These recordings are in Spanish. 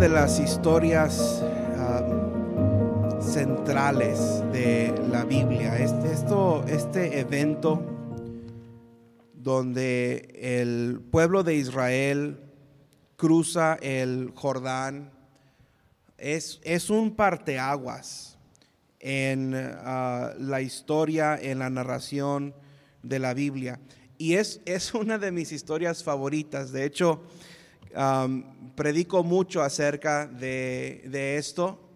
de las historias um, centrales de la Biblia. Este, este evento donde el pueblo de Israel cruza el Jordán es, es un parteaguas en uh, la historia, en la narración de la Biblia. Y es, es una de mis historias favoritas. De hecho, predico mucho acerca de, esto.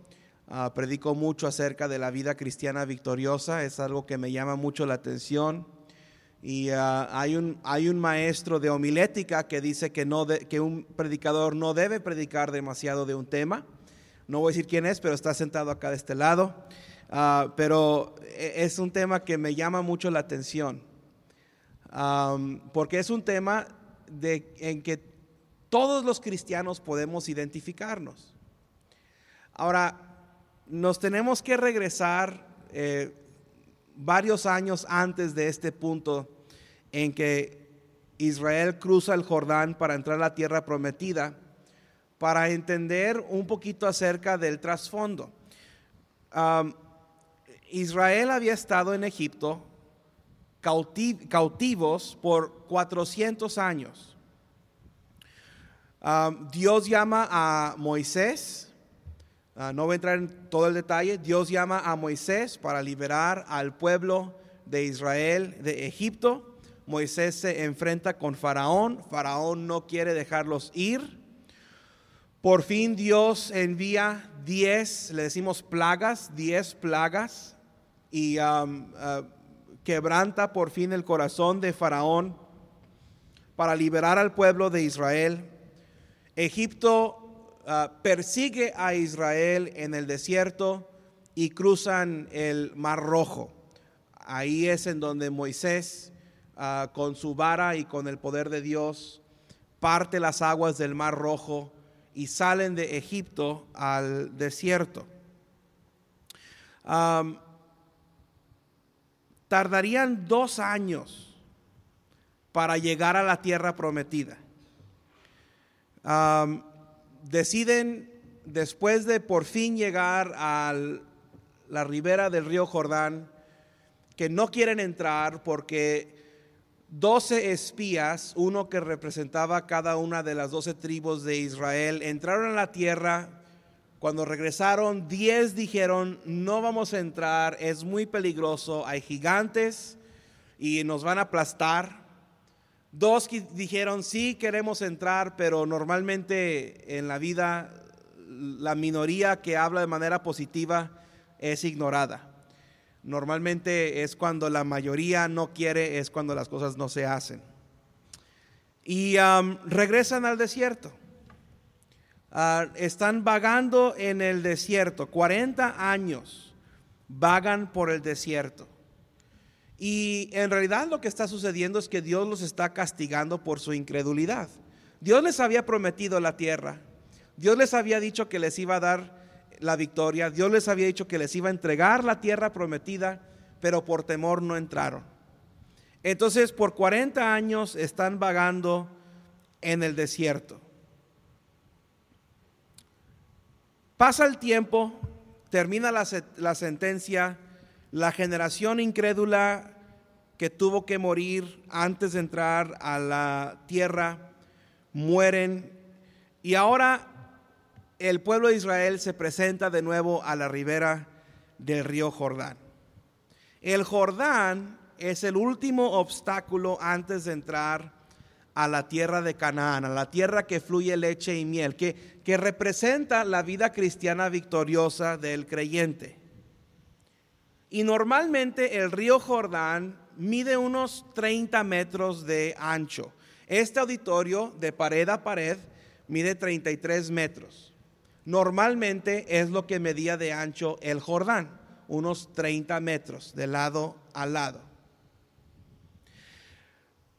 Uh, predico mucho acerca de la vida cristiana victoriosa. Es algo que me llama mucho la atención. Y uh, hay, un, maestro de homilética que dice que, no un predicador no debe predicar demasiado de un tema. No voy a decir quién es, pero está sentado acá de este lado. Uh, pero es un tema que me llama mucho la atención. Porque es un tema en que todos los cristianos podemos identificarnos. Ahora, nos tenemos que regresar eh, varios años antes de este punto en que Israel cruza el Jordán para entrar a la tierra prometida, para entender un poquito acerca del trasfondo. Israel había estado en Egipto cautivos por 400 años. Dios llama a Moisés, uh, no voy a entrar en todo el detalle, Dios llama a Moisés para liberar al pueblo de Israel de Egipto. Moisés se enfrenta con Faraón, Faraón no quiere dejarlos ir. Por fin Dios envía 10, le decimos plagas, 10 plagas, y uh, quebranta por fin el corazón de Faraón para liberar al pueblo de Israel. Egipto uh, persigue a Israel en el desierto y cruzan el Mar Rojo. Ahí es en donde Moisés, uh, con su vara y con el poder de Dios, parte las aguas del Mar Rojo y salen de Egipto al desierto. Tardarían dos años para llegar a la tierra prometida. Deciden, después de por fin llegar a la ribera del río Jordán, que no quieren entrar porque doce espías, uno que representaba cada una de las doce tribus de Israel, entraron a la tierra cuando regresaron, diez dijeron, no vamos a entrar, es muy peligroso, hay gigantes y nos van a aplastar. Dos dijeron, sí queremos entrar, pero normalmente en la vida la minoría que habla de manera positiva es ignorada. Normalmente es cuando la mayoría no quiere, es cuando las cosas no se hacen. Y regresan al desierto. Uh, están vagando en el desierto, 40 años vagan por el desierto. Y en realidad lo que está sucediendo es que Dios los está castigando por su incredulidad. Dios les había prometido la tierra, Dios les había dicho que les iba a dar la victoria, Dios les había dicho que les iba a entregar la tierra prometida, pero por temor no entraron. Entonces por 40 años están vagando en el desierto. Pasa el tiempo, termina la, la, sentencia, la generación incrédula que tuvo que morir antes de entrar a la tierra, mueren y ahora el pueblo de Israel se presenta de nuevo a la ribera del río Jordán. El Jordán es el último obstáculo antes de entrar a la tierra de Canaán, a la tierra que fluye leche y miel, que, que representa la vida cristiana victoriosa del creyente. Y normalmente el río Jordán mide unos 30 metros de ancho. Este auditorio de pared a pared mide 33 metros. Normalmente es lo que medía de ancho el Jordán, unos 30 metros de lado a lado.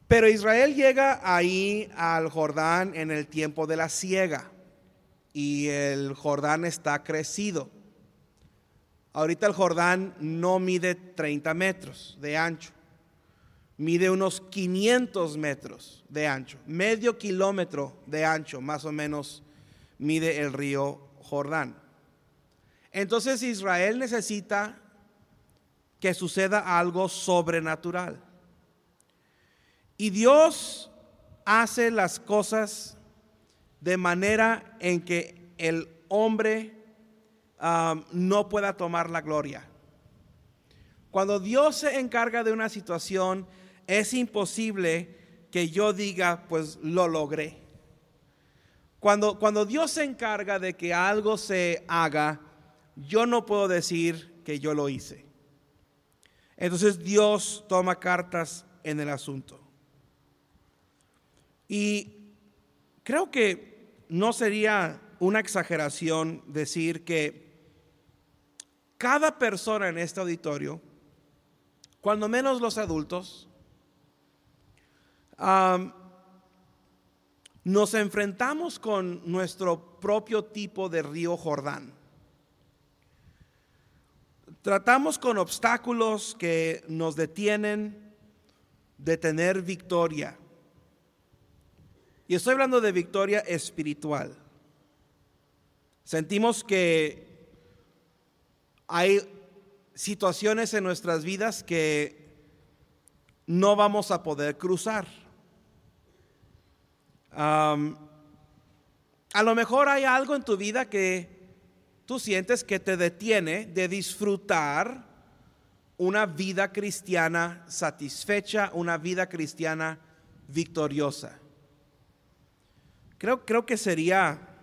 Pero Israel llega ahí al Jordán en el tiempo de la siega y el Jordán está crecido. Ahorita el Jordán no mide 30 metros de ancho, mide unos 500 metros de ancho, medio kilómetro de ancho más o menos mide el río Jordán. Entonces Israel necesita que suceda algo sobrenatural. Y Dios hace las cosas de manera en que el hombre no pueda tomar la gloria. Cuando Dios se encarga de una situación, es imposible que yo diga, pues lo logré. Cuando, cuando Dios se encarga de que algo se haga, yo no puedo decir que yo lo hice. Entonces Dios toma cartas en el asunto. Y creo que no sería una exageración decir que cada persona en este auditorio, cuando menos los adultos, nos enfrentamos con nuestro propio tipo de río Jordán. Tratamos con obstáculos que nos detienen de tener victoria. Y estoy hablando de victoria espiritual. Sentimos que hay situaciones en nuestras vidas que no vamos a poder cruzar. a lo mejor hay algo en tu vida que tú sientes que te detiene de disfrutar una vida cristiana satisfecha, una vida cristiana victoriosa. Creo, creo que sería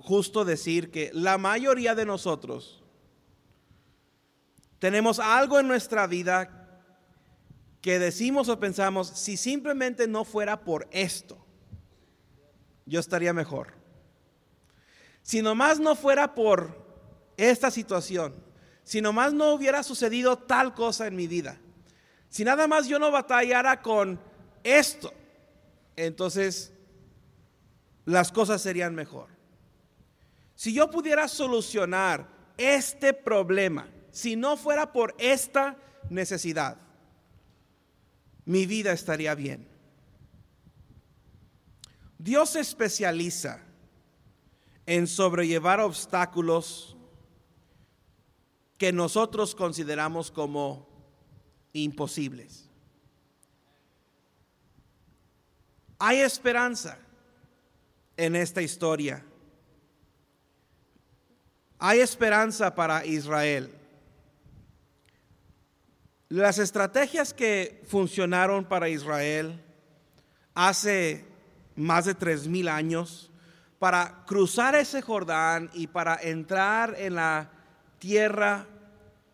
justo decir que la mayoría de nosotros tenemos algo en nuestra vida que decimos o pensamos, si simplemente no fuera por esto, yo estaría mejor. Si nomás no fuera por esta situación, si nomás no hubiera sucedido tal cosa en mi vida, si nada más yo no batallara con esto, entonces las cosas serían mejor. Si yo pudiera solucionar este problema, si no fuera por esta necesidad, mi vida estaría bien. Dios se especializa en sobrellevar obstáculos que nosotros consideramos como imposibles. Hay esperanza en esta historia. Hay esperanza para Israel. Las estrategias que funcionaron para Israel hace más de tres mil años para cruzar ese Jordán y para entrar en la tierra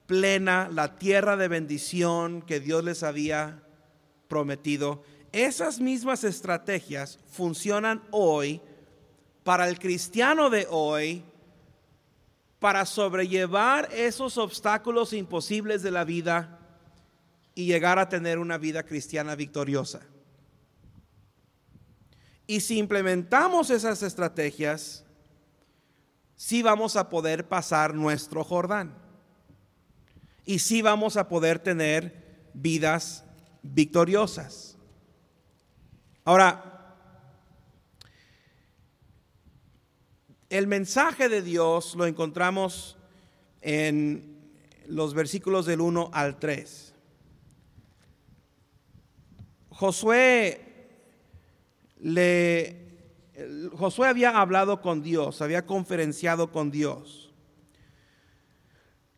plena, la tierra de bendición que Dios les había prometido, esas mismas estrategias funcionan hoy para el cristiano de hoy para sobrellevar esos obstáculos imposibles de la vida y llegar a tener una vida cristiana victoriosa. Y si implementamos esas estrategias, sí vamos a poder pasar nuestro Jordán. Y sí vamos a poder tener vidas victoriosas. Ahora, el mensaje de Dios lo encontramos en los versículos del 1 al 3. Josué le Josué había hablado con Dios, había conferenciado con Dios.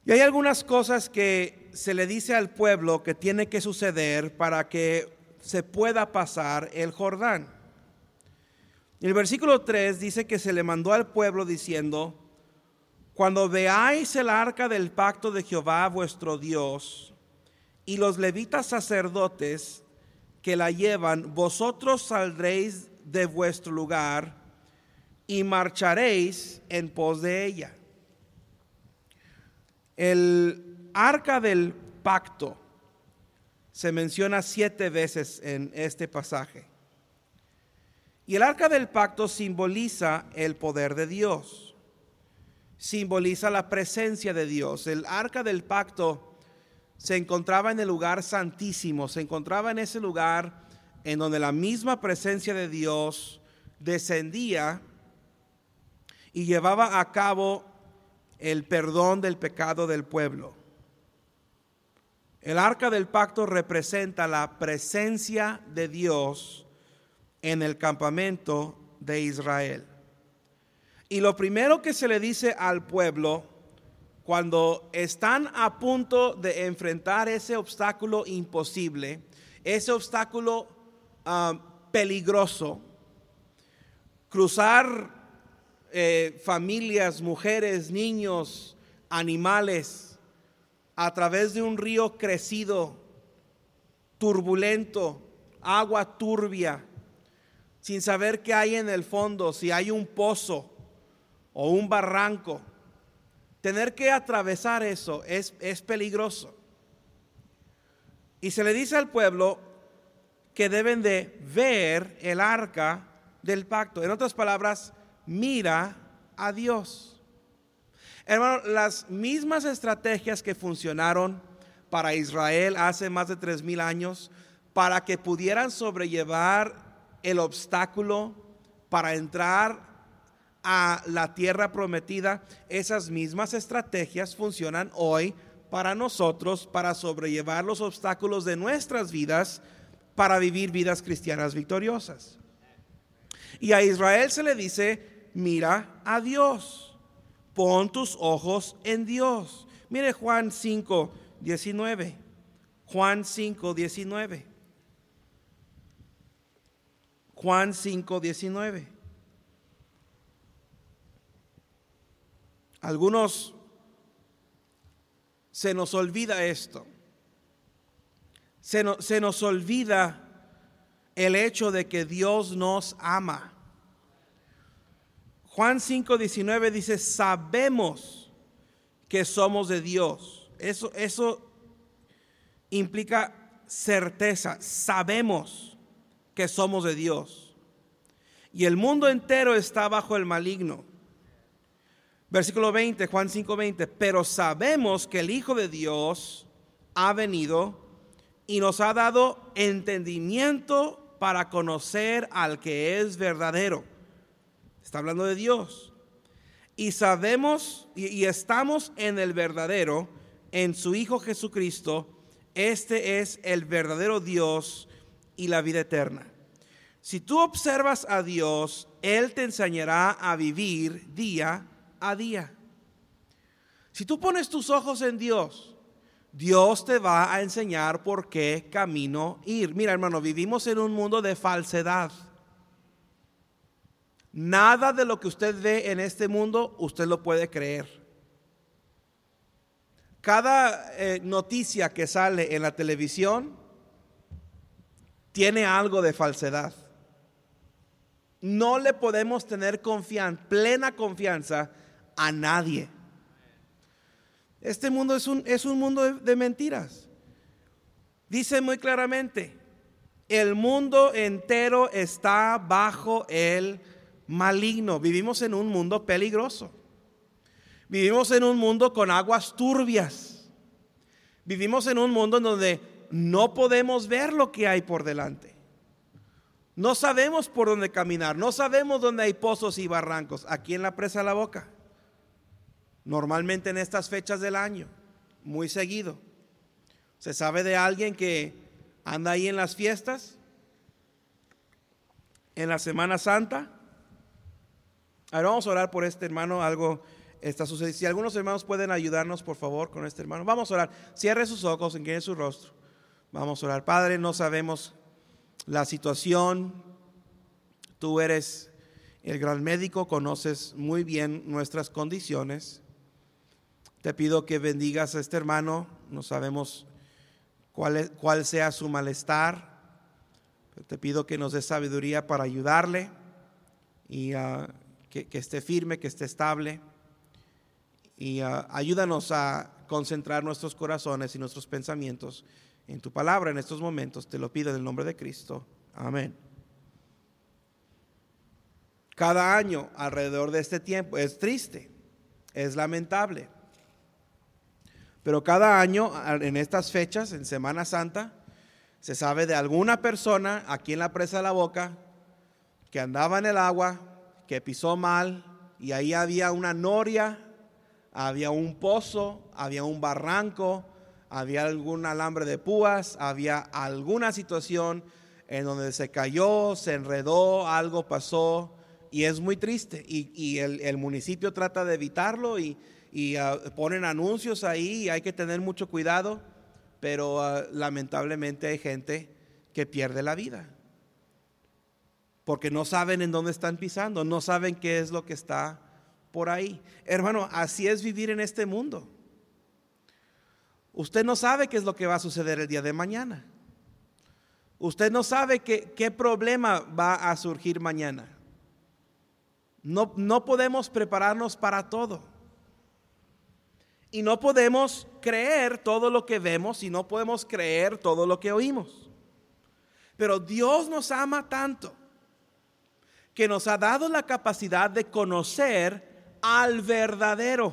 Y hay algunas cosas que se le dice al pueblo que tiene que suceder para que se pueda pasar el Jordán. El versículo 3 dice que se le mandó al pueblo diciendo, cuando veáis el arca del pacto de Jehová vuestro Dios y los levitas sacerdotes que la llevan, vosotros saldréis de vuestro lugar y marcharéis en pos de ella. El arca del pacto se menciona siete veces en este pasaje. Y el arca del pacto simboliza el poder de Dios, simboliza la presencia de Dios. El arca del pacto se encontraba en el lugar santísimo, se encontraba en ese lugar en donde la misma presencia de Dios descendía y llevaba a cabo el perdón del pecado del pueblo. El arca del pacto representa la presencia de Dios en el campamento de Israel. Y lo primero que se le dice al pueblo cuando están a punto de enfrentar ese obstáculo imposible, ese obstáculo ah, peligroso, cruzar eh, familias, mujeres, niños, animales, a través de un río crecido, turbulento, agua turbia, sin saber qué hay en el fondo, si hay un pozo o un barranco. Tener que atravesar eso es, es peligroso. Y se le dice al pueblo que deben de ver el arca del pacto. En otras palabras, mira a Dios. Hermano, las mismas estrategias que funcionaron para Israel hace más de tres mil años, para que pudieran sobrellevar el obstáculo para entrar a la tierra prometida, esas mismas estrategias funcionan hoy para nosotros, para sobrellevar los obstáculos de nuestras vidas, para vivir vidas cristianas victoriosas. Y a Israel se le dice, mira a Dios, pon tus ojos en Dios. Mire Juan 5, 19. Juan 5, 19. Juan 5, 19. Algunos se nos olvida esto. Se, se nos olvida el hecho de que Dios nos ama. Juan 5:19 dice, sabemos que somos de Dios. Eso, eso implica certeza, sabemos que somos de Dios. Y el mundo entero está bajo el maligno. Versículo 20, Juan 5:20, pero sabemos que el Hijo de Dios ha venido y nos ha dado entendimiento para conocer al que es verdadero. Está hablando de Dios. Y sabemos y, estamos en el verdadero, en su Hijo Jesucristo. Este es el verdadero Dios y la vida eterna. Si tú observas a Dios, Él te enseñará a vivir día a día. Si tú pones tus ojos en Dios, Dios te va a enseñar por qué camino ir. Mira, hermano, vivimos en un mundo de falsedad. Nada de lo que usted ve en este mundo, usted lo puede creer. Cada eh, noticia que sale en la televisión tiene algo de falsedad. No le podemos tener confianza, plena confianza a nadie. Este mundo es un, es un mundo de, de mentiras. Dice muy claramente, el mundo entero está bajo el maligno. Vivimos en un mundo peligroso. Vivimos en un mundo con aguas turbias. Vivimos en un mundo en donde no podemos ver lo que hay por delante. No sabemos por dónde caminar, no sabemos dónde hay pozos y barrancos. Aquí en la presa de la boca. Normalmente en estas fechas del año, muy seguido. Se sabe de alguien que anda ahí en las fiestas, en la Semana Santa, Ahora vamos a orar por este hermano, algo está sucediendo. Si algunos hermanos pueden ayudarnos, por favor, con este hermano. Vamos a orar. Cierre sus ojos, en su rostro. Vamos a orar. Padre, no sabemos la situación. Tú eres el gran médico, conoces muy bien nuestras condiciones. Te pido que bendigas a este hermano. No sabemos cuál, cuál sea su malestar. Pero te pido que nos dé sabiduría para ayudarle y uh, que, esté firme, que esté estable. Y ah, ayúdanos a concentrar nuestros corazones y nuestros pensamientos en tu palabra en estos momentos. Te lo pido en el nombre de Cristo. Amén. Cada año alrededor de este tiempo es triste, es lamentable. Pero cada año en estas fechas, en Semana Santa, se sabe de alguna persona aquí en la presa de la boca que andaba en el agua, que pisó mal, y ahí había una noria, había un pozo, había un barranco, había algún alambre de púas, había alguna situación en donde se cayó, se enredó, algo pasó, y es muy triste. Y, el, municipio trata de evitarlo y, ah, ponen anuncios ahí y hay que tener mucho cuidado, pero ah, lamentablemente hay gente que pierde la vida porque no saben en dónde están pisando, no saben qué es lo que está por ahí. Hermano, así es vivir en este mundo. Usted no sabe qué es lo que va a suceder el día de mañana. Usted no sabe qué, problema va a surgir mañana. No, no podemos prepararnos para todo. Y no podemos creer todo lo que vemos y no podemos creer todo lo que oímos. Pero Dios nos ama tanto que nos ha dado la capacidad de conocer al verdadero.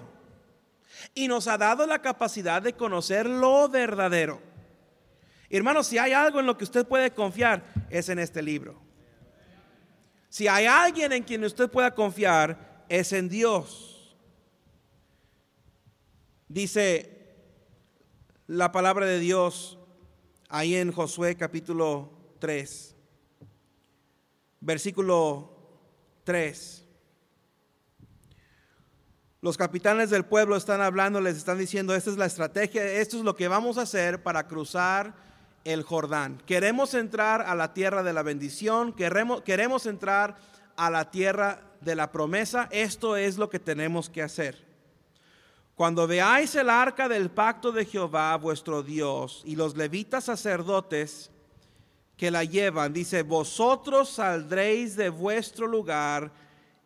Y nos ha dado la capacidad de conocer lo verdadero. Hermano, si hay algo en lo que usted puede confiar, es en este libro. Si hay alguien en quien usted pueda confiar, es en Dios. Dice la palabra de Dios ahí en Josué capítulo 3 versículo 3. Los capitanes del pueblo están hablando, les están diciendo, esta es la estrategia, esto es lo que vamos a hacer para cruzar el Jordán. Queremos entrar a la tierra de la bendición, queremos, queremos entrar a la tierra de la promesa, esto es lo que tenemos que hacer. Cuando veáis el arca del pacto de Jehová, vuestro Dios, y los levitas sacerdotes, que la llevan. Dice, vosotros saldréis de vuestro lugar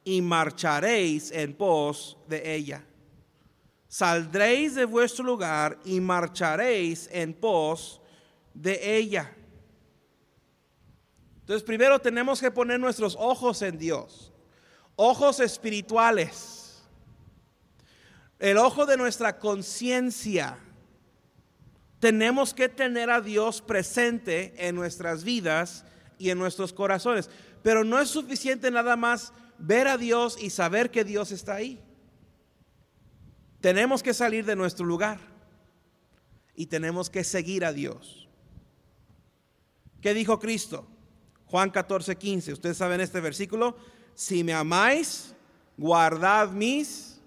y marcharéis en pos de ella. Saldréis de vuestro lugar y marcharéis en pos de ella. Entonces primero tenemos que poner nuestros ojos en Dios, ojos espirituales, el ojo de nuestra conciencia tenemos que tener a Dios presente en nuestras vidas y en nuestros corazones. Pero no es suficiente nada más ver a Dios y saber que Dios está ahí. Tenemos que salir de nuestro lugar y tenemos que seguir a Dios. ¿Qué dijo Cristo? Juan 14, 15. Ustedes saben este versículo. Si me amáis, guardad mis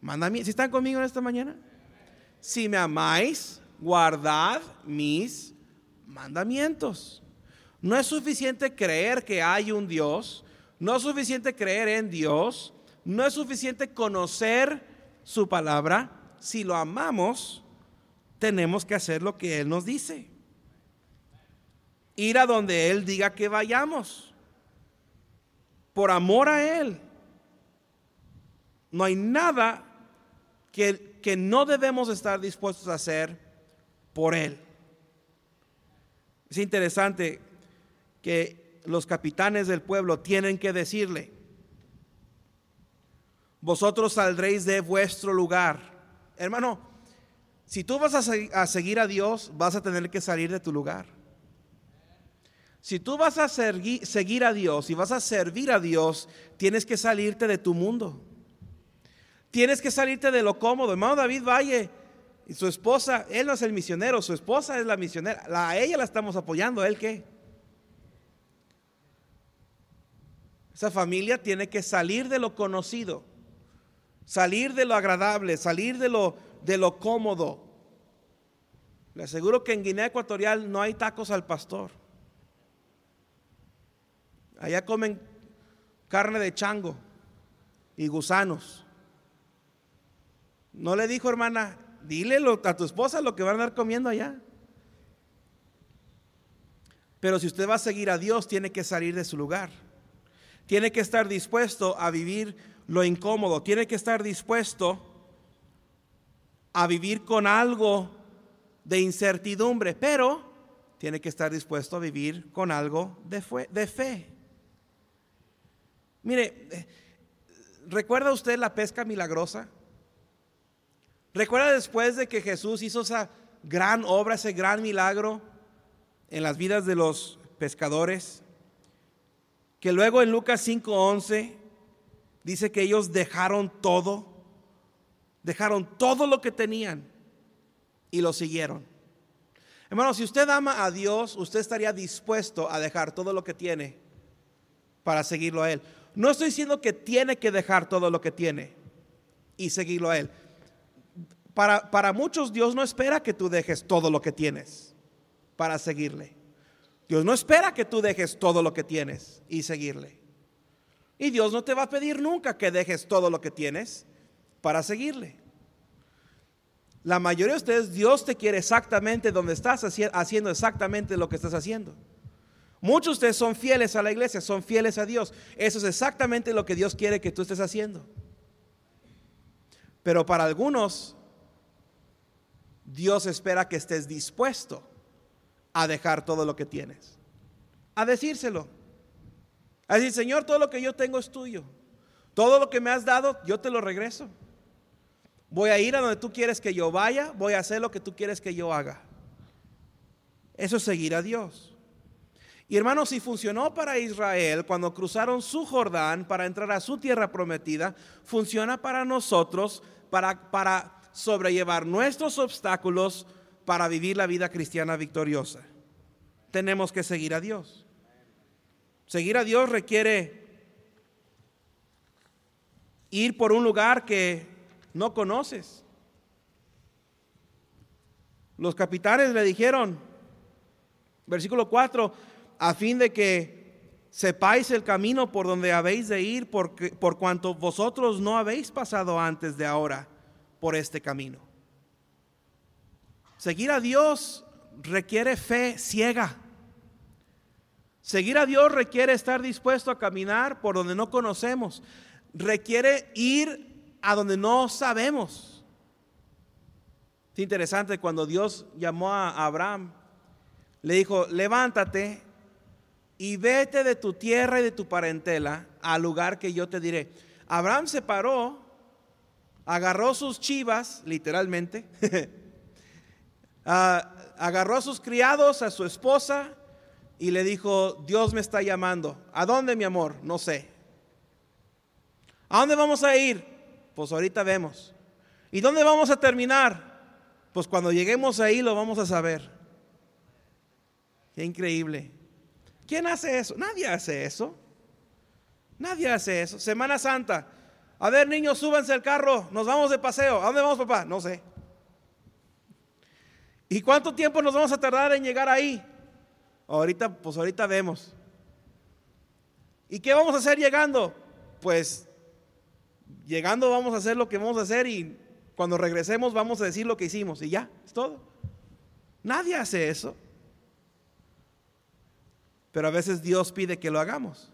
mandamientos. ¿Si están conmigo en esta mañana? Si me amáis, guardad mis mandamientos. No es suficiente creer que hay un Dios, no es suficiente creer en Dios, no es suficiente conocer su palabra. Si lo amamos, tenemos que hacer lo que Él nos dice. Ir a donde Él diga que vayamos. Por amor a Él. No hay nada que, que no debemos estar dispuestos a hacer por él. Es interesante que los capitanes del pueblo tienen que decirle, vosotros saldréis de vuestro lugar. Hermano, si tú vas a, seguir a Dios, vas a tener que salir de tu lugar. Si tú vas a seguir a Dios y vas a servir a Dios, tienes que salirte de tu mundo. Tienes que salirte de lo cómodo. Hermano David Valle y su esposa, él no es el misionero, su esposa es la misionera. a ella la estamos apoyando, ¿a él qué? Esa familia tiene que salir de lo conocido, salir de lo agradable, salir de lo, de lo cómodo. Le aseguro que en Guinea Ecuatorial no hay tacos al pastor. Allá comen carne de chango y gusanos. No le dijo, hermana, dile a tu esposa lo que van a andar comiendo allá. Pero si usted va a seguir a Dios, tiene que salir de su lugar. Tiene que estar dispuesto a vivir lo incómodo. Tiene que estar dispuesto a vivir con algo de incertidumbre. Pero tiene que estar dispuesto a vivir con algo de, fe. Mire, eh, ¿recuerda usted la pesca milagrosa? ¿Recuerda después de que Jesús hizo esa gran obra, ese gran milagro en las vidas de los pescadores? Que luego en Lucas 5:11 dice que ellos dejaron todo, dejaron todo lo que tenían y lo siguieron. Hermano, si usted ama a Dios, usted estaría dispuesto a dejar todo lo que tiene para seguirlo a Él. No estoy diciendo que tiene que dejar todo lo que tiene y seguirlo a Él. Para, para muchos Dios no espera que tú dejes todo lo que tienes para seguirle. Dios no espera que tú dejes todo lo que tienes y seguirle. Y Dios no te va a pedir nunca que dejes todo lo que tienes para seguirle. La mayoría de ustedes, Dios te quiere exactamente donde estás haciendo exactamente lo que estás haciendo. Muchos de ustedes son fieles a la iglesia, son fieles a Dios. Eso es exactamente lo que Dios quiere que tú estés haciendo. Pero para algunos, Dios espera que estés dispuesto a dejar todo lo que tienes. A decírselo. A decir, Señor, todo lo que yo tengo es tuyo. Todo lo que me has dado, yo te lo regreso. Voy a ir a donde tú quieres que yo vaya, voy a hacer lo que tú quieres que yo haga. Eso es seguir a Dios. Y hermanos, si funcionó para Israel cuando cruzaron su Jordán para entrar a su tierra prometida, funciona para nosotros para, para sobrellevar nuestros obstáculos para vivir la vida cristiana victoriosa. Tenemos que seguir a Dios. Seguir a Dios requiere ir por un lugar que no conoces. Los capitanes le dijeron, versículo 4, a fin de que sepáis el camino por donde habéis de ir, porque, por cuanto vosotros no habéis pasado antes de ahora por este camino. Seguir a Dios requiere fe ciega. Seguir a Dios requiere estar dispuesto a caminar por donde no conocemos. Requiere ir a donde no sabemos. Es interesante cuando Dios llamó a Abraham, le dijo, levántate y vete de tu tierra y de tu parentela al lugar que yo te diré. Abraham se paró, agarró sus chivas, literalmente, ah, agarró a sus criados, a su esposa, y le dijo, Dios me está llamando. ¿A dónde, mi amor? No sé. ¿A dónde vamos a ir? Pues ahorita vemos. ¿Y dónde vamos a terminar? Pues cuando lleguemos ahí lo vamos a saber. Qué increíble. ¿Quién hace eso? Nadie hace eso. Nadie hace eso. Semana Santa. A ver, niños, súbanse al carro. Nos vamos de paseo. ¿A dónde vamos, papá? No sé. ¿Y cuánto tiempo nos vamos a tardar en llegar ahí? Ahorita, pues ahorita vemos. ¿Y qué vamos a hacer llegando? Pues llegando vamos a hacer lo que vamos a hacer y cuando regresemos vamos a decir lo que hicimos y ya, es todo. Nadie hace eso. Pero a veces Dios pide que lo hagamos.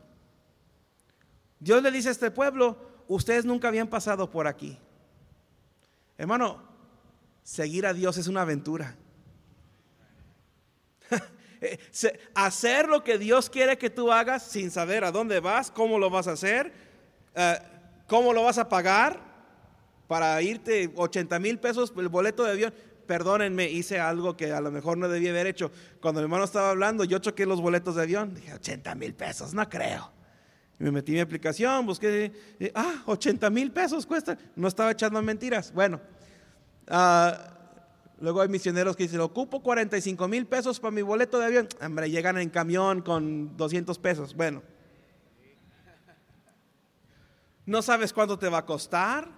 Dios le dice a este pueblo, ustedes nunca habían pasado por aquí. Hermano, seguir a Dios es una aventura. hacer lo que Dios quiere que tú hagas sin saber a dónde vas, cómo lo vas a hacer, eh, cómo lo vas a pagar para irte 80 mil pesos el boleto de avión perdónenme, hice algo que a lo mejor no debía haber hecho. Cuando mi hermano estaba hablando, yo choqué los boletos de avión. Dije, 80 mil pesos, no creo. Y me metí en mi aplicación, busqué, ah, 80 mil pesos cuesta. No estaba echando mentiras. Bueno, ah, luego hay misioneros que dicen, ocupo 45 mil pesos para mi boleto de avión. Hombre, llegan en camión con 200 pesos. Bueno, no sabes cuánto te va a costar,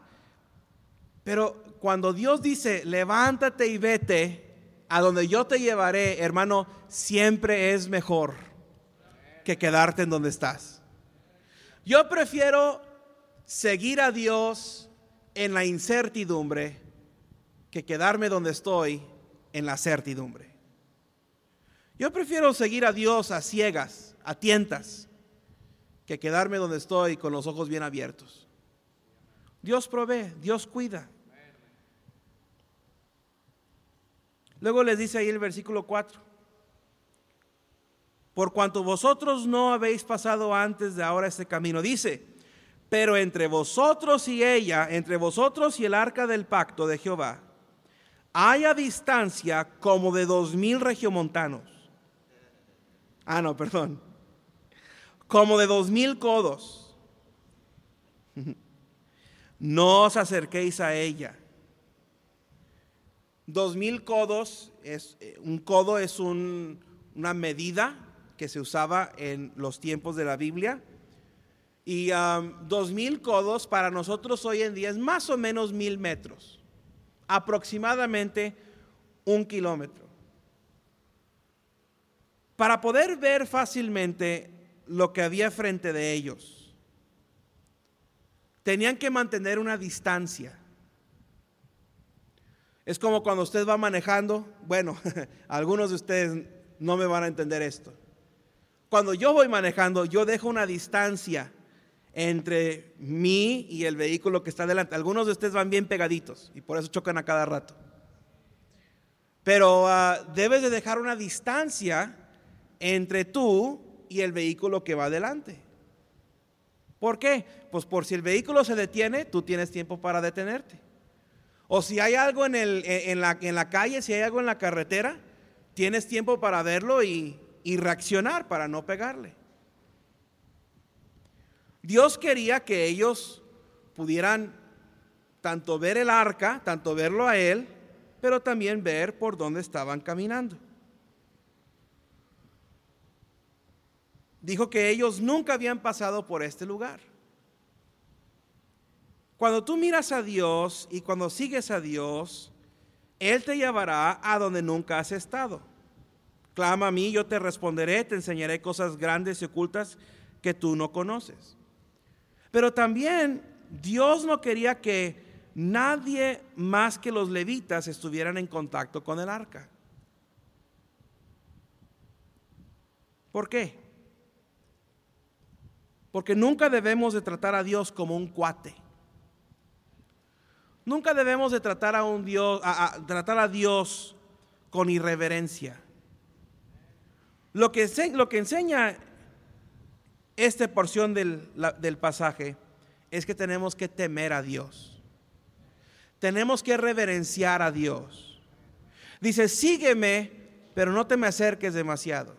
pero cuando Dios dice, levántate y vete a donde yo te llevaré, hermano, siempre es mejor que quedarte en donde estás. Yo prefiero seguir a Dios en la incertidumbre que quedarme donde estoy en la certidumbre. Yo prefiero seguir a Dios a ciegas, a tientas, que quedarme donde estoy con los ojos bien abiertos. Dios provee, Dios cuida. Luego les dice ahí el versículo 4. Por cuanto vosotros no habéis pasado antes de ahora este camino, dice, pero entre vosotros y ella, entre vosotros y el arca del pacto de Jehová, hay a distancia como de dos mil regiomontanos. Ah, no, perdón. como de dos mil codos. No os acerquéis a ella. Dos mil codos, es, eh, un codo es una medida que se usaba en los tiempos de la Biblia. Y dos mil codos para nosotros hoy en día es más o menos mil metros, aproximadamente un kilómetro. Para poder ver fácilmente lo que había frente de ellos, tenían que mantener una distancia. Es como cuando usted va manejando, bueno, algunos de ustedes no me van a entender esto. Cuando yo voy manejando, yo dejo una distancia entre mí y el vehículo que está delante. Algunos de ustedes van bien pegaditos y por eso chocan a cada rato. Pero ah, debes de dejar una distancia entre tú y el vehículo que va adelante. ¿Por qué? Pues por si el vehículo se detiene, tú tienes tiempo para detenerte. O si hay algo en, el, en, la, en la calle, si hay algo en la carretera, tienes tiempo para verlo y, y reaccionar para no pegarle. Dios quería que ellos pudieran tanto ver el arca, tanto verlo a él, pero también ver por dónde estaban caminando. Dijo que ellos nunca habían pasado por este lugar. Cuando tú miras a Dios y cuando sigues a Dios, Él te llevará a donde nunca has estado. Clama a mí, yo te responderé, te enseñaré cosas grandes y ocultas que tú no conoces. Pero también Dios no quería que nadie más que los levitas estuvieran en contacto con el arca. ¿Por qué? Porque nunca debemos de tratar a Dios como un cuate. Nunca debemos de tratar a un Dios, a, tratar a Dios con irreverencia. Lo que, lo que enseña esta porción del, del pasaje es que tenemos que temer a Dios. Tenemos que reverenciar a Dios. Dice, sígueme, pero no te me acerques demasiado.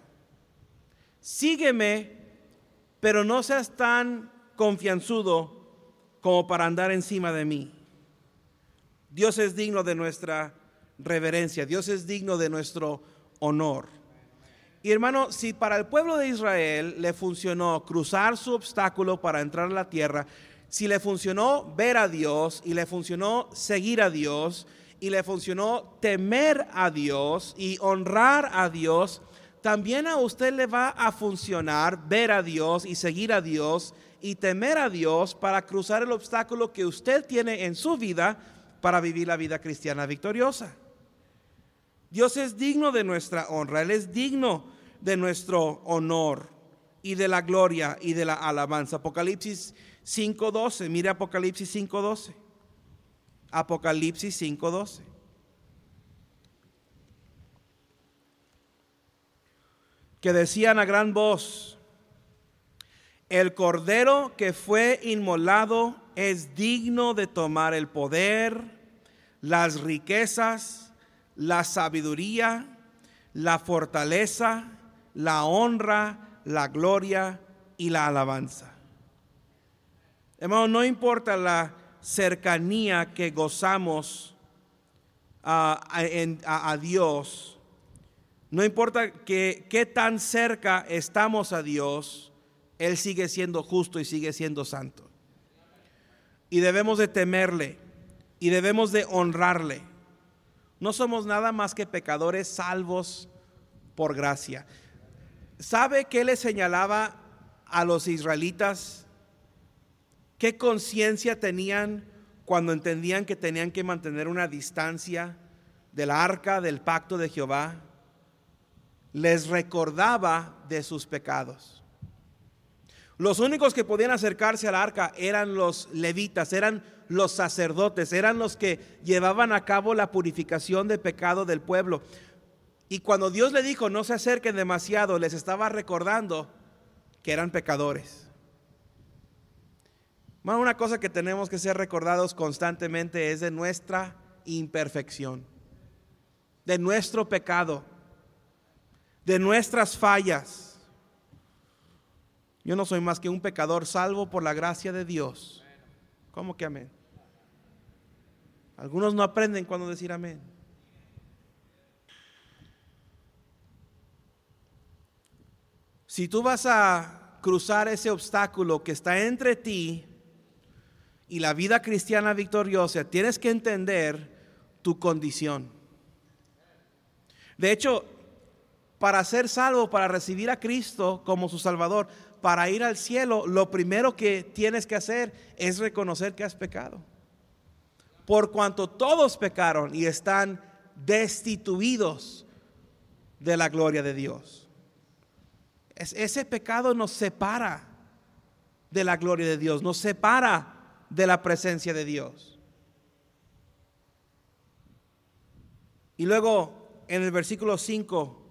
Sígueme, pero no seas tan confianzudo como para andar encima de mí. Dios es digno de nuestra reverencia, Dios es digno de nuestro honor. Y hermano, si para el pueblo de Israel le funcionó cruzar su obstáculo para entrar a la tierra, si le funcionó ver a Dios y le funcionó seguir a Dios y le funcionó temer a Dios y honrar a Dios, también a usted le va a funcionar ver a Dios y seguir a Dios y temer a Dios para cruzar el obstáculo que usted tiene en su vida para vivir la vida cristiana victoriosa. Dios es digno de nuestra honra, Él es digno de nuestro honor y de la gloria y de la alabanza. Apocalipsis 5.12, mire Apocalipsis 5.12. Apocalipsis 5.12. Que decían a gran voz, el cordero que fue inmolado es digno de tomar el poder, las riquezas, la sabiduría, la fortaleza, la honra, la gloria y la alabanza. Hermano, no importa la cercanía que gozamos a, Dios, no importa que, qué tan cerca estamos a Dios, Él sigue siendo justo y sigue siendo santo. Y debemos de temerle y debemos de honrarle. No somos nada más que pecadores salvos por gracia. ¿Sabe qué le señalaba a los israelitas? ¿Qué conciencia tenían cuando entendían que tenían que mantener una distancia del arca del pacto de Jehová? Les recordaba de sus pecados. Los únicos que podían acercarse al arca eran los levitas, eran los sacerdotes, eran los que llevaban a cabo la purificación de pecado del pueblo. Y cuando Dios le dijo, no se acerquen demasiado, les estaba recordando que eran pecadores. una cosa que tenemos que ser recordados constantemente es de nuestra imperfección, de nuestro pecado, de nuestras fallas Yo no soy más que un pecador salvo por la gracia de Dios. ¿Cómo que amén? Algunos no aprenden cuando decir amén. Si tú vas a cruzar ese obstáculo que está entre ti y la vida cristiana victoriosa, tienes que entender tu condición. De hecho, para ser salvo, para recibir a Cristo como su Salvador, para ir al cielo, lo primero que tienes que hacer es reconocer que has pecado. Por cuanto todos pecaron y están destituidos de la gloria de Dios. ese pecado nos separa de la gloria de Dios, nos separa de la presencia de Dios. Y luego en el versículo 5,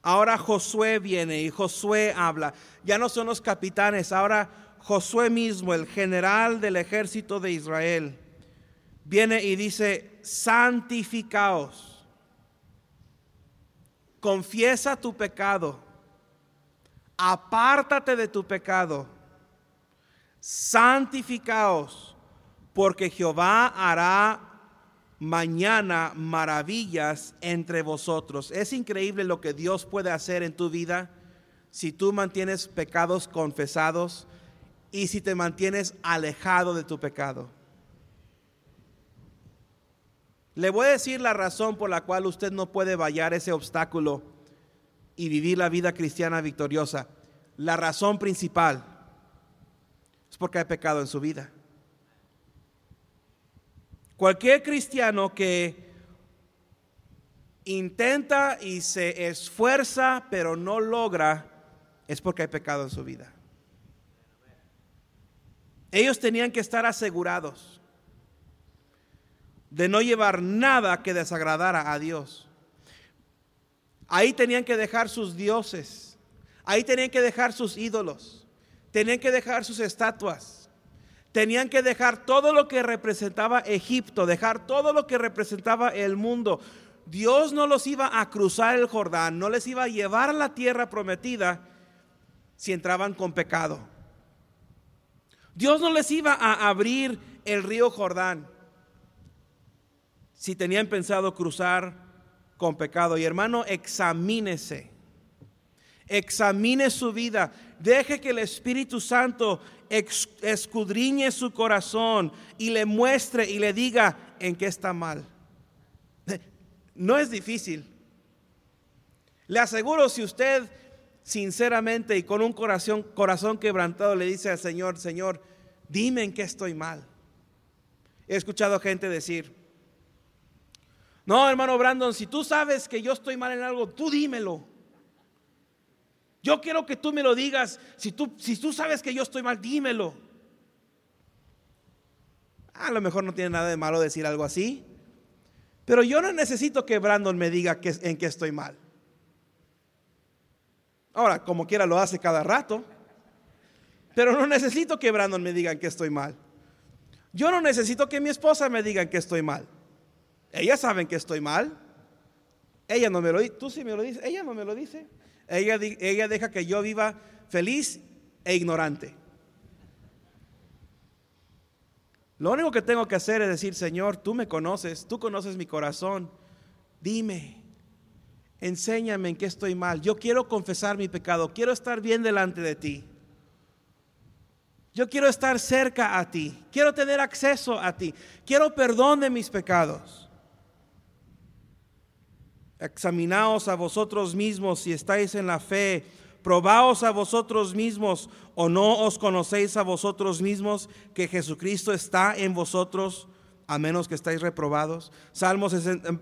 ahora Josué viene y Josué habla. Ya no son los capitanes, ahora Josué mismo, el general del ejército de Israel, viene y dice, santificaos, confiesa tu pecado, apártate de tu pecado santificaos, porque Jehová hará mañana maravillas entre vosotros. Es increíble lo que Dios puede hacer en tu vida si tú mantienes pecados confesados y si te mantienes alejado de tu pecado. Le voy a decir la razón por la cual usted no puede vallar ese obstáculo y vivir la vida cristiana victoriosa. La razón principal es porque hay pecado en su vida. Cualquier cristiano que intenta y se esfuerza pero no logra es porque hay pecado en su vida. Ellos tenían que estar asegurados de no llevar nada que desagradara a Dios. Ahí tenían que dejar sus dioses, ahí tenían que dejar sus ídolos. Tenían que dejar sus estatuas. Tenían que dejar todo lo que representaba Egipto, dejar todo lo que representaba el mundo. Dios no los iba a cruzar el Jordán, no les iba a llevar a la tierra prometida si entraban con pecado. Dios no les iba a abrir el río Jordán si tenían pensado cruzar con pecado. Y hermano, examínese, examine su vida. Deje que el Espíritu Santo escudriñe su corazón y le muestre y le diga en qué está mal. No es difícil. Le aseguro si usted sinceramente y con un corazón, corazón quebrantado le dice al Señor, Señor, dime en qué estoy mal. He escuchado gente decir, no, hermano Brandon, si tú sabes que yo estoy mal en algo, tú dímelo. Yo quiero que tú me lo digas. Si tú, si tú sabes que yo estoy mal, dímelo. A lo mejor no tiene nada de malo decir algo así. Pero yo no necesito que Brandon me diga que, en qué estoy mal. Ahora, como quiera lo hace cada rato. Pero no necesito que Brandon me diga qué estoy mal. Yo no necesito que mi esposa me diga qué estoy mal. Ellas saben que estoy mal. Ella no me lo dice. Tú sí me lo dices. Ella no me lo dice. Ella, deja que yo viva feliz e ignorante. Lo único que tengo que hacer es decir, Señor, tú me conoces, tú conoces mi corazón. Dime, enséñame en qué estoy mal. Yo quiero confesar mi pecado, quiero estar bien delante de ti. Yo quiero estar cerca a ti, quiero tener acceso a ti, quiero perdón de mis pecados. Examinaos a vosotros mismos si estáis en la fe. Probaos a vosotros mismos o no os conocéis a vosotros mismos que Jesucristo está en vosotros a menos que estáis reprobados. Salmos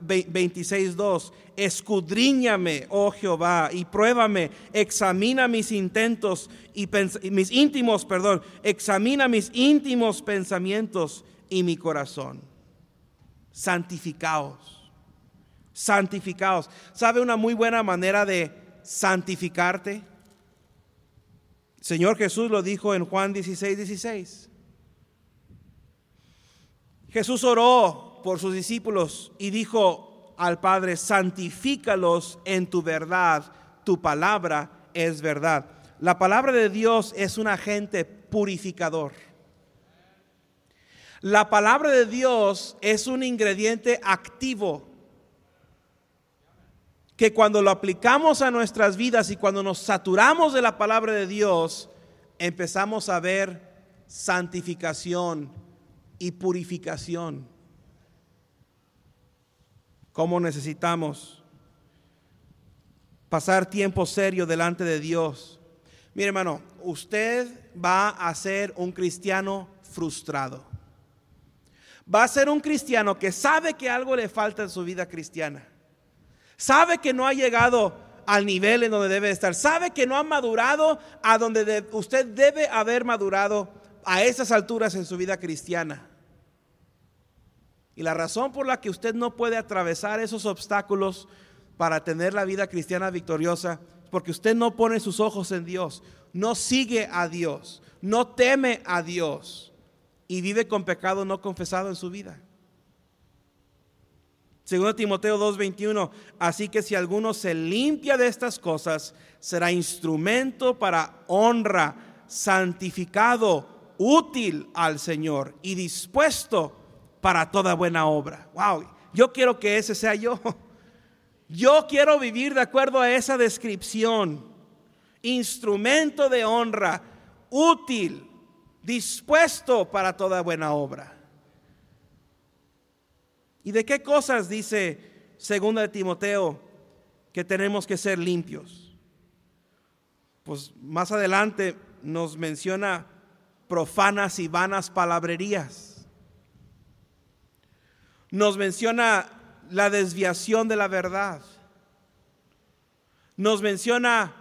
26, 2. Escudriñame, oh Jehová, y pruébame, examina mis intentos y mis íntimos, perdón, examina mis íntimos pensamientos y mi corazón. Santificaos santificados. ¿Sabe una muy buena manera de santificarte? Señor Jesús lo dijo en Juan 16, 16. Jesús oró por sus discípulos y dijo al Padre, santifícalos en tu verdad, tu palabra es verdad. La palabra de Dios es un agente purificador. La palabra de Dios es un ingrediente activo que cuando lo aplicamos a nuestras vidas y cuando nos saturamos de la palabra de Dios, empezamos a ver santificación y purificación. ¿Cómo necesitamos pasar tiempo serio delante de Dios? Mire hermano, usted va a ser un cristiano frustrado. Va a ser un cristiano que sabe que algo le falta en su vida cristiana Sabe que no ha llegado al nivel en donde debe estar. Sabe que no ha madurado a donde usted debe haber madurado a esas alturas en su vida cristiana. Y la razón por la que usted no puede atravesar esos obstáculos para tener la vida cristiana victoriosa es porque usted no pone sus ojos en Dios, no sigue a Dios, no teme a Dios y vive con pecado no confesado en su vida. Segundo Timoteo 2:21, así que si alguno se limpia de estas cosas, será instrumento para honra, santificado, útil al Señor y dispuesto para toda buena obra. Wow, yo quiero que ese sea yo. Yo quiero vivir de acuerdo a esa descripción. Instrumento de honra, útil, dispuesto para toda buena obra. ¿Y de qué cosas dice segunda de Timoteo que tenemos que ser limpios? Pues más adelante nos menciona profanas y vanas palabrerías. Nos menciona la desviación de la verdad. Nos menciona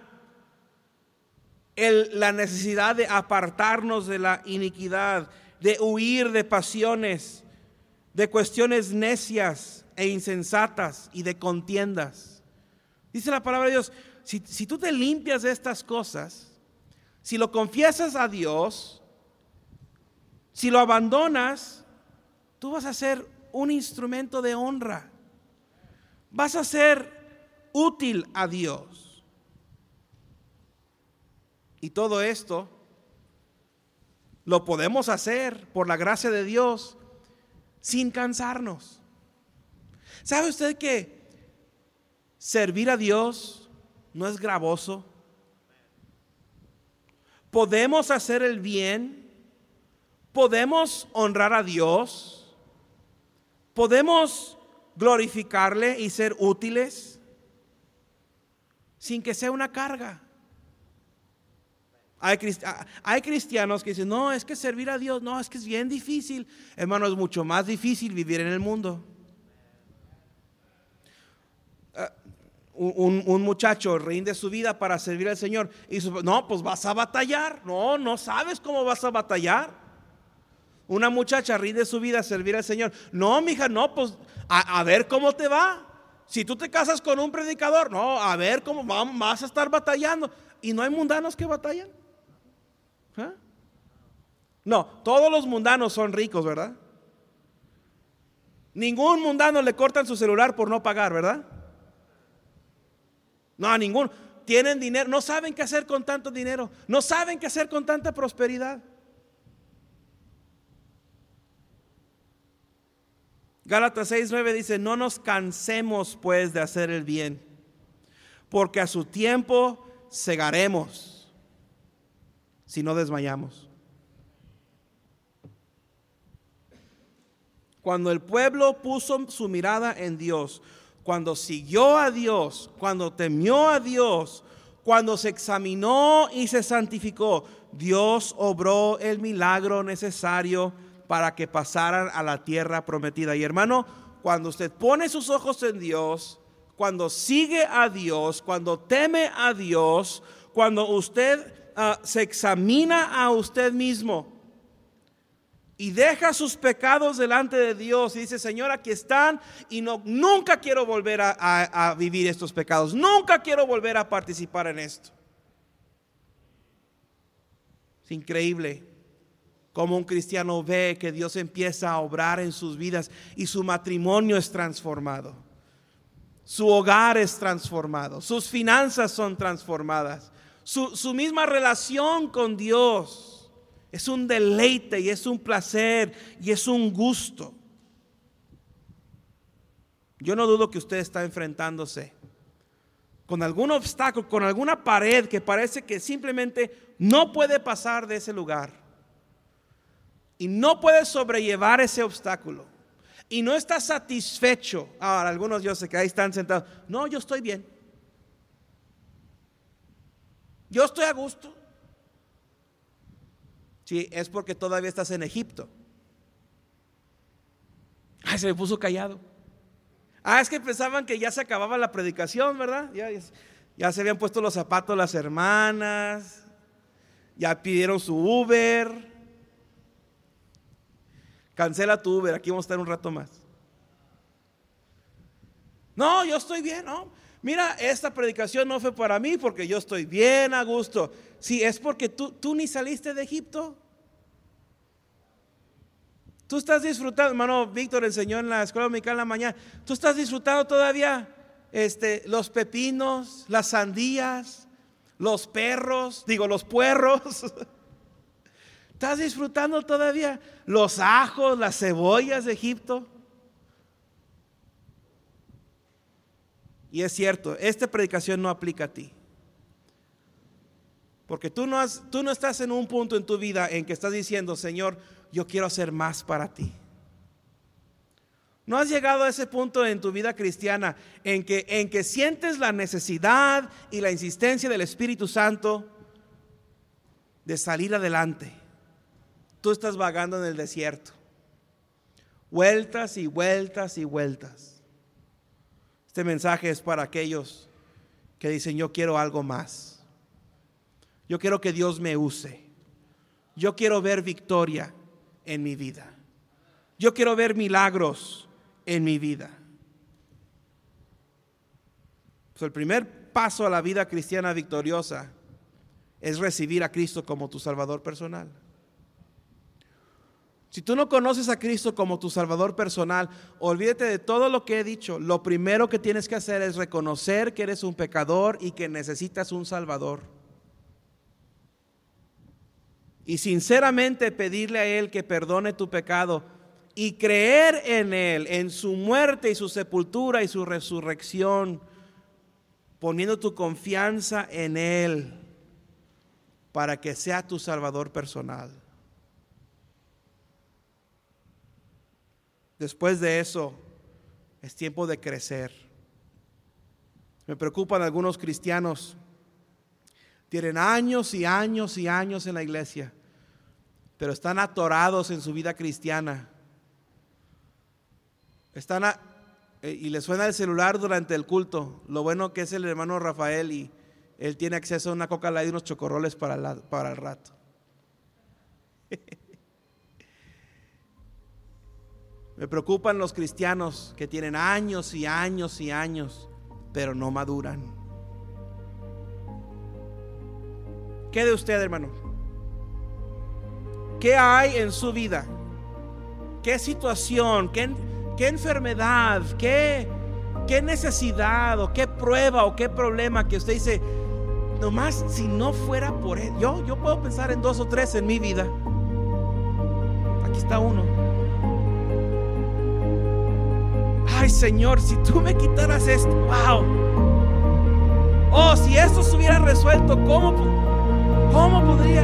la necesidad de apartarnos de la iniquidad, de huir de pasiones de cuestiones necias e insensatas y de contiendas. Dice la palabra de Dios, si, si tú te limpias de estas cosas, si lo confiesas a Dios, si lo abandonas, tú vas a ser un instrumento de honra. Vas a ser útil a Dios. Y todo esto lo podemos hacer por la gracia de Dios sin cansarnos. ¿Sabe usted que servir a Dios no es gravoso? Podemos hacer el bien, podemos honrar a Dios, podemos glorificarle y ser útiles sin que sea una carga. Hay, cristianos que dicen, no, es que servir a Dios, no, es que es bien difícil. Hermano, es mucho más difícil vivir en el mundo. Ah, un, muchacho rinde su vida para servir al Señor y no, pues vas a batallar. No, no sabes cómo vas a batallar. Una muchacha rinde su vida a servir al Señor. No, mija, no, pues a ver cómo te va. Si tú te casas con un predicador, no, a ver cómo vas a estar batallando. Y no hay mundanos que batallan. No, todos los mundanos son ricos, ¿verdad? Ningún mundano le cortan su celular por no pagar, ¿verdad? No, ninguno. Tienen dinero, no saben qué hacer con tanto dinero, no saben qué hacer con tanta prosperidad. Gálatas 6:9 dice, no nos cansemos pues de hacer el bien, porque a su tiempo segaremos si no desmayamos. Cuando el pueblo puso su mirada en Dios, cuando siguió a Dios, cuando temió a Dios, cuando se examinó y se santificó, Dios obró el milagro necesario para que pasaran a la tierra prometida. Y hermano, cuando usted pone sus ojos en Dios, cuando sigue a Dios, cuando teme a Dios, cuando usted Ah, se examina a usted mismo y deja sus pecados delante de Dios y dice, Señor, aquí están y no, nunca quiero volver a, vivir estos pecados, nunca quiero volver a participar en esto. Es increíble cómo un cristiano ve que Dios empieza a obrar en sus vidas y su matrimonio es transformado. Su hogar es transformado, sus finanzas son transformadas, Su, su misma relación con Dios es un deleite y es un placer y es un gusto. Yo no dudo que usted está enfrentándose con algún obstáculo, con alguna pared que parece que simplemente no puede pasar de ese lugar. Y no puede sobrellevar ese obstáculo. Y no está satisfecho. Ahora, algunos yo sé que ahí están sentados. No, yo estoy bien. Yo estoy a gusto. Sí, es porque todavía estás en Egipto. Ay, se me puso callado. Ah, es que pensaban que ya se acababa la predicación, ¿verdad? Ya, se habían puesto los zapatos las hermanas, ya pidieron su Uber. Cancela tu Uber, aquí vamos a estar un rato más. No, yo estoy bien, ¿no? Mira, esta predicación no fue para mí porque yo estoy bien a gusto. Sí, es porque tú, tú ni saliste de Egipto. Tú estás disfrutando, hermano Víctor enseñó en la escuela dominical en la mañana. Tú estás disfrutando todavía este, los pepinos, las sandías, los perros, digo, los puerros. ¿Estás disfrutando todavía los ajos, las cebollas de Egipto? Y es cierto, esta predicación no aplica a ti. Porque tú no, has, tú no estás en un punto en tu vida en que estás diciendo, Señor, yo quiero hacer más para ti. ¿No has llegado a ese punto en tu vida cristiana en que, en que sientes la necesidad y la insistencia del Espíritu Santo de salir adelante? Tú estás vagando en el desierto. Vueltas y vueltas y vueltas. Este mensaje es para aquellos que dicen, yo quiero algo más. Yo quiero que Dios me use. Yo quiero ver victoria en mi vida. Yo quiero ver milagros en mi vida. Pues el primer paso a la vida cristiana victoriosa es recibir a Cristo como tu Salvador personal. Si tú no conoces a Cristo como tu Salvador personal, olvídate de todo lo que he dicho. Lo primero que tienes que hacer es reconocer que eres un pecador y que necesitas un Salvador y sinceramente pedirle a Él que perdone tu pecado y creer en Él, en su muerte y su sepultura y su resurrección, poniendo tu confianza en Él para que sea tu Salvador personal. Después de eso, es tiempo de crecer. Me preocupan algunos cristianos. Tienen años y años y años en la iglesia pero están atorados en su vida cristiana. Están eh, y les suena el celular durante el culto. Lo bueno que es el hermano Rafael y él tiene acceso a una coca y unos chocorroles para, para el rato. Me preocupan los cristianos que tienen años y años y años, pero no maduran. ¿Qué de usted, hermano? ¿Qué hay en su vida? ¿Qué situación? ¿Qué, qué enfermedad? ¿Qué, ¿Qué necesidad? ¿O qué prueba? ¿O qué problema que usted dice? Nomás si no fuera por él. Yo, yo puedo pensar en dos o tres en mi vida. Aquí está uno. Ay Señor, si tú me quitaras esto, wow. Oh, si esto se hubiera resuelto, ¿cómo, cómo podría